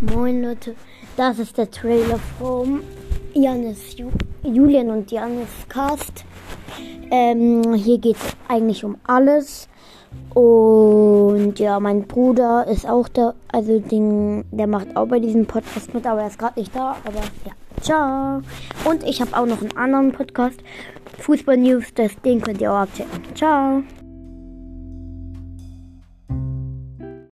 Moin Leute, das ist der Trailer vom Janis Ju Julian und Janis Cast. Ähm, hier geht es eigentlich um alles. Und ja, mein Bruder ist auch da, also den, der macht auch bei diesem Podcast mit, aber er ist gerade nicht da. Aber ja, ciao. Und ich habe auch noch einen anderen Podcast, Fußball News, das, den könnt ihr auch abchecken. Ciao.